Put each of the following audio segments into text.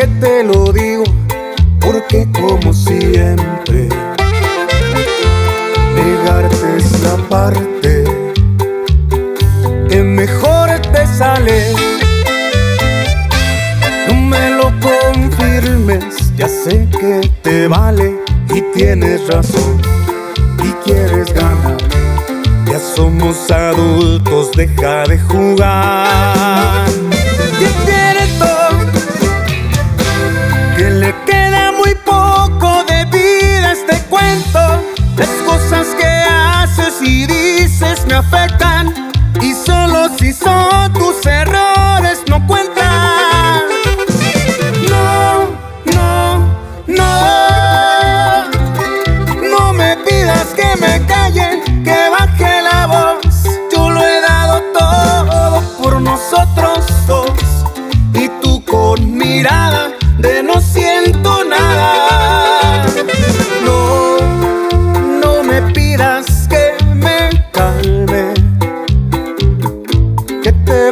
que te lo digo, porque como siempre, negarte esa parte es mejor te sale. No me lo confirmes, ya sé que te vale y tienes razón y quieres ganar. Ya somos adultos, deja de jugar.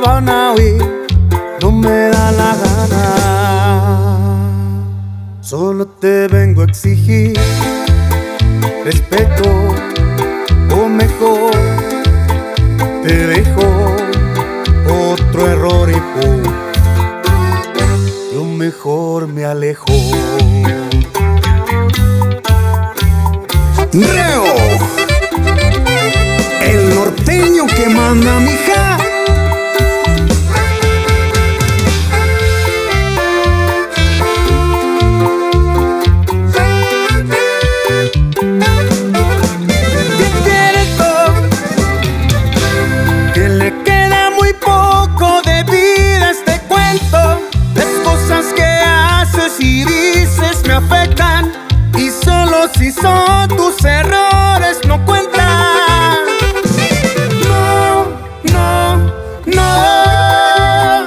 Van a oír, no me da la gana. Solo te vengo a exigir respeto o mejor te dejo otro error y pum yo mejor me alejo Reo, el norteño que manda mija. ¿Qué son tus errores no cuentan. No, no, no.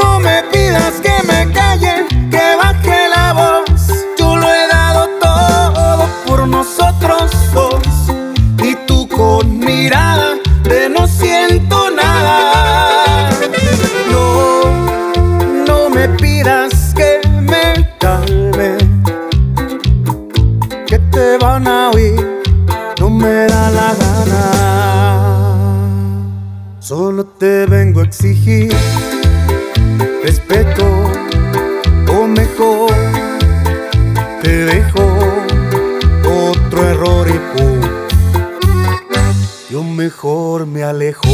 No me pidas que me calle, que baje la voz. Yo lo he dado todo por nosotros dos. Y tú con mirada de no siento nada. No, no me pidas que me calme. No me da la gana. Solo te vengo a exigir respeto o mejor te dejo otro error y pum yo mejor me alejo